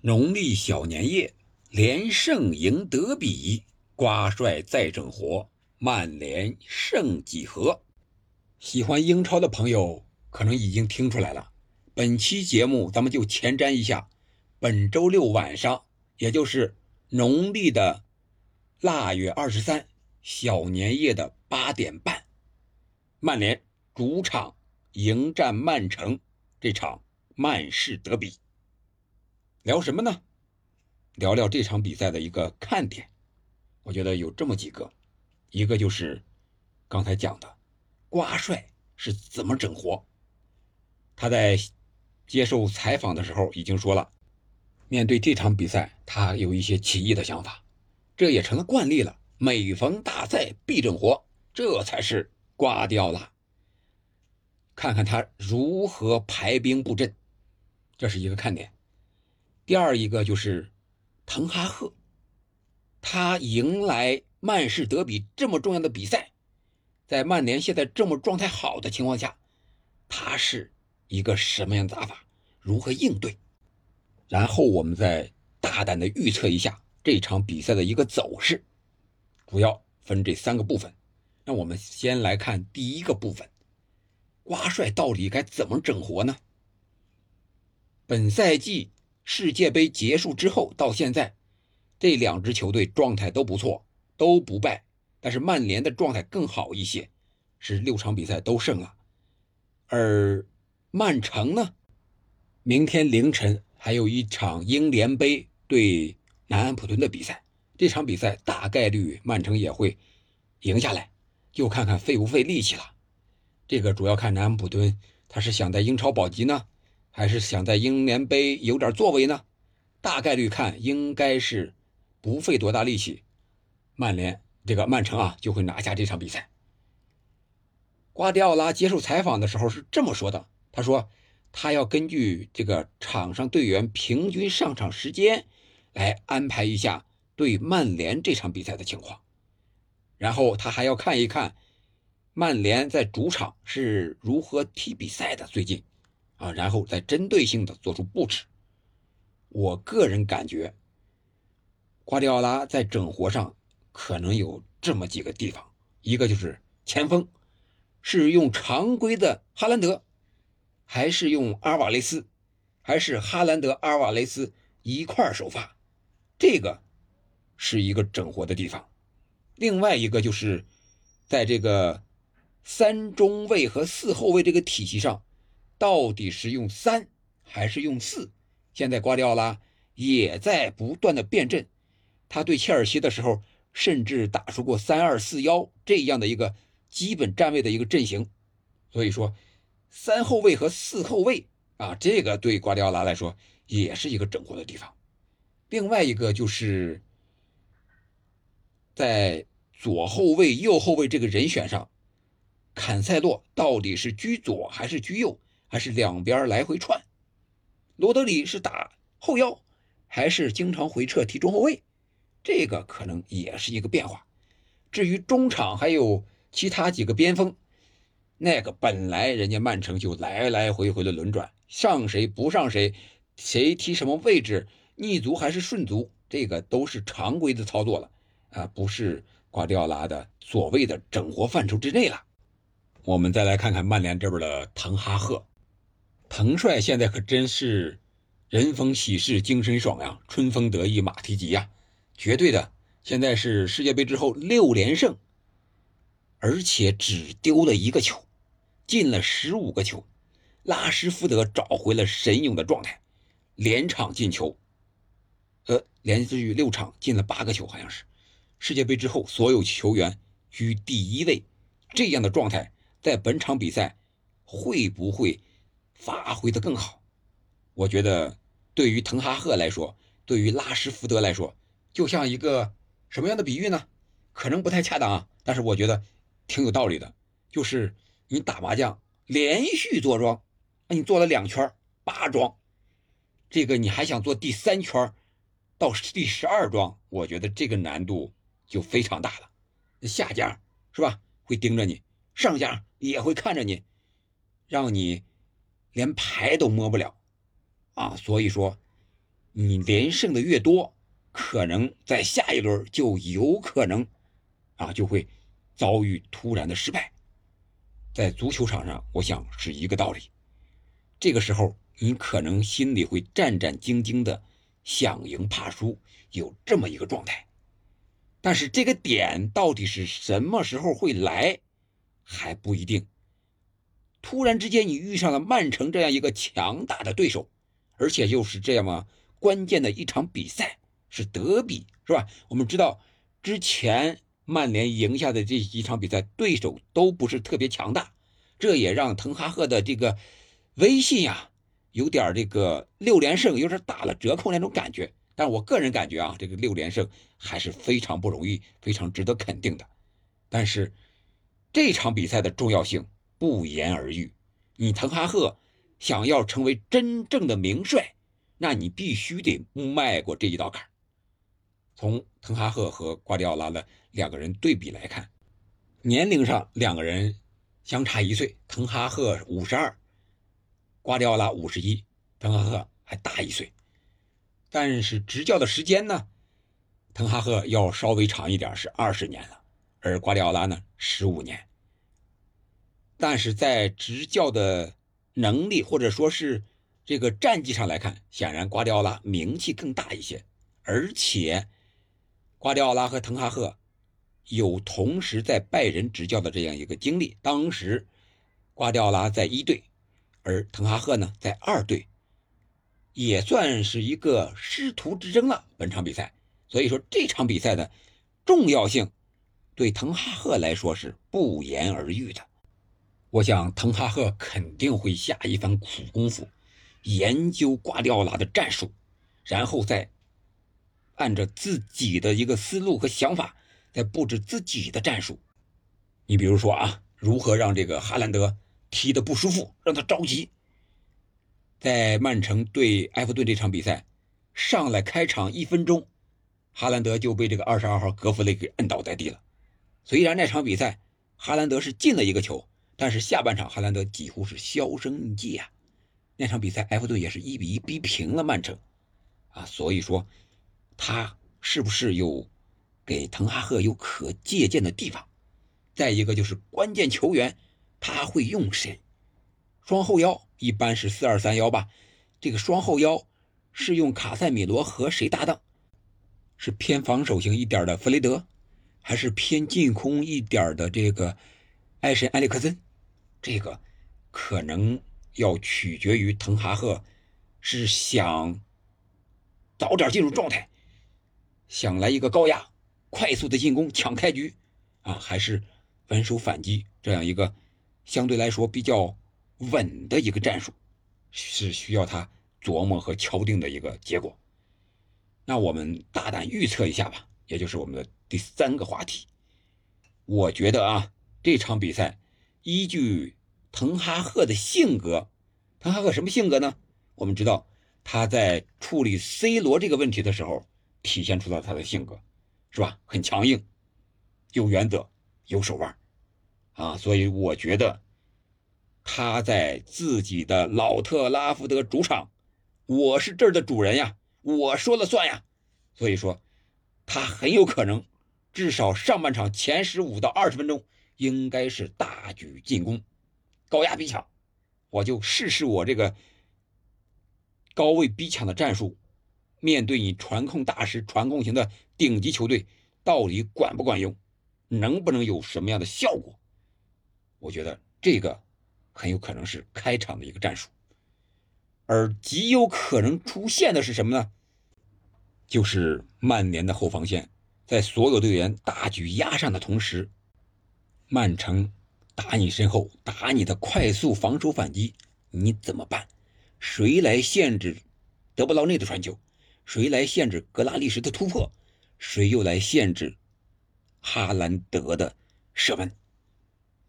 农历小年夜，连胜赢德比，瓜帅再整活，曼联胜几何？喜欢英超的朋友可能已经听出来了。本期节目咱们就前瞻一下，本周六晚上，也就是农历的腊月二十三，小年夜的八点半，曼联主场迎战曼城这场曼市德比。聊什么呢？聊聊这场比赛的一个看点。我觉得有这么几个，一个就是刚才讲的，瓜帅是怎么整活。他在接受采访的时候已经说了，面对这场比赛，他有一些奇异的想法，这也成了惯例了。每逢大赛必整活，这才是瓜掉了。看看他如何排兵布阵，这是一个看点。第二一个就是滕哈赫，他迎来曼市德比这么重要的比赛，在曼联现在这么状态好的情况下，他是一个什么样的打法，如何应对？然后我们再大胆的预测一下这场比赛的一个走势，主要分这三个部分。那我们先来看第一个部分，瓜帅到底该怎么整活呢？本赛季。世界杯结束之后到现在，这两支球队状态都不错，都不败。但是曼联的状态更好一些，是六场比赛都胜了。而曼城呢，明天凌晨还有一场英联杯对南安普顿的比赛，这场比赛大概率曼城也会赢下来，就看看费不费力气了。这个主要看南安普顿他是想在英超保级呢。还是想在英联杯有点作为呢？大概率看应该是不费多大力气，曼联这个曼城啊就会拿下这场比赛。瓜迪奥拉接受采访的时候是这么说的：“他说他要根据这个场上队员平均上场时间来安排一下对曼联这场比赛的情况，然后他还要看一看曼联在主场是如何踢比赛的最近。”啊，然后再针对性的做出布置。我个人感觉，瓜迪奥拉在整活上可能有这么几个地方：一个就是前锋是用常规的哈兰德，还是用阿尔瓦雷斯，还是哈兰德、阿尔瓦雷斯一块首发，这个是一个整活的地方。另外一个就是在这个三中卫和四后卫这个体系上。到底是用三还是用四？现在瓜迪奥拉也在不断的变阵，他对切尔西的时候甚至打出过三二四幺这样的一个基本站位的一个阵型。所以说，三后卫和四后卫啊，这个对瓜迪奥拉来说也是一个整活的地方。另外一个就是在左后卫、右后卫这个人选上，坎塞洛到底是居左还是居右？还是两边来回串，罗德里是打后腰，还是经常回撤踢中后卫？这个可能也是一个变化。至于中场还有其他几个边锋，那个本来人家曼城就来来回回的轮转，上谁不上谁，谁踢什么位置，逆足还是顺足，这个都是常规的操作了啊，不是瓜迪奥拉的所谓的整活范畴之内了。我们再来看看曼联这边的滕哈赫。滕帅现在可真是人逢喜事精神爽呀，春风得意马蹄疾呀，绝对的。现在是世界杯之后六连胜，而且只丢了一个球，进了十五个球。拉什福德找回了神勇的状态，连场进球，呃，连续六场进了八个球，好像是。世界杯之后所有球员居第一位，这样的状态在本场比赛会不会？发挥的更好，我觉得对于滕哈赫来说，对于拉什福德来说，就像一个什么样的比喻呢？可能不太恰当啊，但是我觉得挺有道理的。就是你打麻将连续坐庄，那你做了两圈八庄，这个你还想做第三圈到第十二庄，我觉得这个难度就非常大了。下家是吧？会盯着你，上家也会看着你，让你。连牌都摸不了，啊，所以说，你连胜的越多，可能在下一轮就有可能啊就会遭遇突然的失败。在足球场上，我想是一个道理。这个时候，你可能心里会战战兢兢的，想赢怕输，有这么一个状态。但是这个点到底是什么时候会来，还不一定。突然之间，你遇上了曼城这样一个强大的对手，而且又是这么关键的一场比赛，是德比，是吧？我们知道，之前曼联赢下的这几场比赛，对手都不是特别强大，这也让滕哈赫的这个威信呀，有点这个六连胜有点打了折扣那种感觉。但我个人感觉啊，这个六连胜还是非常不容易，非常值得肯定的。但是这场比赛的重要性。不言而喻，你滕哈赫想要成为真正的名帅，那你必须得迈过这一道坎从滕哈赫和瓜迪奥拉的两个人对比来看，年龄上两个人相差一岁，滕哈赫五十二，瓜迪奥拉五十一，滕哈赫还大一岁。但是执教的时间呢，滕哈赫要稍微长一点，是二十年了，而瓜迪奥拉呢，十五年。但是在执教的能力或者说是这个战绩上来看，显然瓜迪奥拉名气更大一些，而且瓜迪奥拉和滕哈赫有同时在拜仁执教的这样一个经历。当时瓜迪奥拉在一队，而滕哈赫呢在二队，也算是一个师徒之争了。本场比赛，所以说这场比赛的重要性对滕哈赫来说是不言而喻的。我想，滕哈赫肯定会下一番苦功夫，研究瓜迪奥拉的战术，然后再按照自己的一个思路和想法，再布置自己的战术。你比如说啊，如何让这个哈兰德踢得不舒服，让他着急。在曼城对埃弗顿这场比赛，上来开场一分钟，哈兰德就被这个二十二号格弗雷给摁倒在地了。虽然那场比赛哈兰德是进了一个球。但是下半场，哈兰德几乎是销声匿迹啊！那场比赛，埃弗顿也是一比一逼平了曼城，啊，所以说他是不是有给滕哈赫有可借鉴的地方？再一个就是关键球员他会用谁？双后腰一般是四二三幺吧？这个双后腰是用卡塞米罗和谁搭档？是偏防守型一点的弗雷德，还是偏进攻一点的这个艾神埃里克森？这个可能要取决于滕哈赫是想早点进入状态，想来一个高压、快速的进攻抢开局啊，还是稳守反击这样一个相对来说比较稳的一个战术，是需要他琢磨和敲定的一个结果。那我们大胆预测一下吧，也就是我们的第三个话题。我觉得啊，这场比赛。依据滕哈赫的性格，滕哈赫什么性格呢？我们知道他在处理 C 罗这个问题的时候，体现出了他的性格，是吧？很强硬，有原则，有手腕，啊，所以我觉得他在自己的老特拉福德主场，我是这儿的主人呀，我说了算呀，所以说他很有可能，至少上半场前十五到二十分钟。应该是大举进攻，高压逼抢，我就试试我这个高位逼抢的战术。面对你传控大师、传控型的顶级球队，到底管不管用，能不能有什么样的效果？我觉得这个很有可能是开场的一个战术，而极有可能出现的是什么呢？就是曼联的后防线在所有队员大举压上的同时。曼城打你身后，打你的快速防守反击，你怎么办？谁来限制德布劳内的传球？谁来限制格拉利什的突破？谁又来限制哈兰德的射门？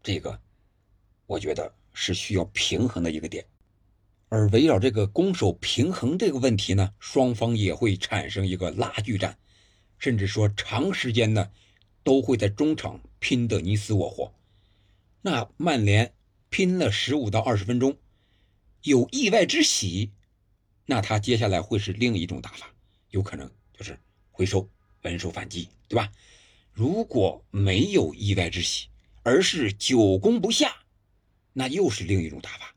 这个我觉得是需要平衡的一个点。而围绕这个攻守平衡这个问题呢，双方也会产生一个拉锯战，甚至说长时间呢。都会在中场拼得你死我活，那曼联拼了十五到二十分钟，有意外之喜，那他接下来会是另一种打法，有可能就是回收稳守反击，对吧？如果没有意外之喜，而是久攻不下，那又是另一种打法，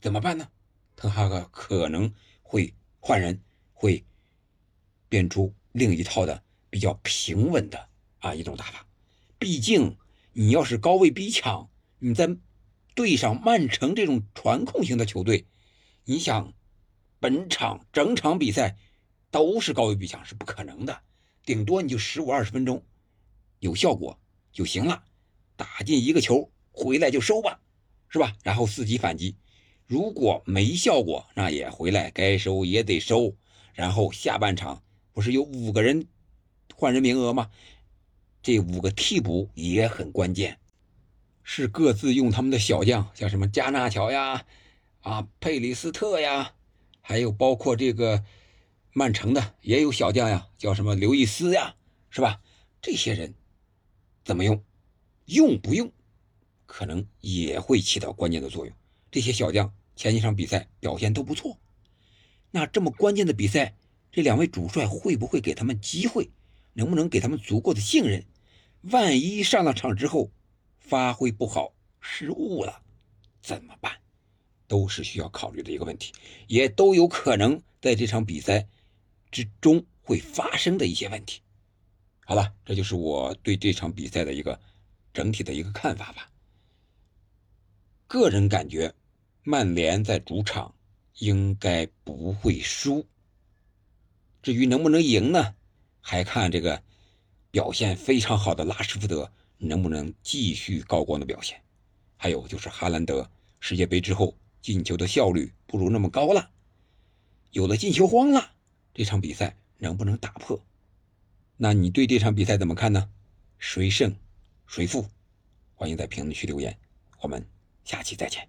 怎么办呢？滕哈格可能会换人，会变出另一套的比较平稳的啊一种打法。毕竟你要是高位逼抢，你在对上曼城这种传控型的球队，你想本场整场比赛都是高位逼抢是不可能的，顶多你就十五二十分钟。有效果就行了，打进一个球回来就收吧，是吧？然后伺机反击。如果没效果，那也回来该收也得收。然后下半场不是有五个人换人名额吗？这五个替补也很关键，是各自用他们的小将，像什么加纳乔呀、啊佩里斯特呀，还有包括这个曼城的也有小将呀，叫什么刘易斯呀，是吧？这些人。怎么用？用不用，可能也会起到关键的作用。这些小将前几场比赛表现都不错，那这么关键的比赛，这两位主帅会不会给他们机会？能不能给他们足够的信任？万一上了场之后发挥不好、失误了，怎么办？都是需要考虑的一个问题，也都有可能在这场比赛之中会发生的一些问题。好了，这就是我对这场比赛的一个整体的一个看法吧。个人感觉，曼联在主场应该不会输。至于能不能赢呢？还看这个表现非常好的拉什福德能不能继续高光的表现。还有就是哈兰德世界杯之后进球的效率不如那么高了，有了进球荒了，这场比赛能不能打破？那你对这场比赛怎么看呢？谁胜谁负？欢迎在评论区留言，我们下期再见。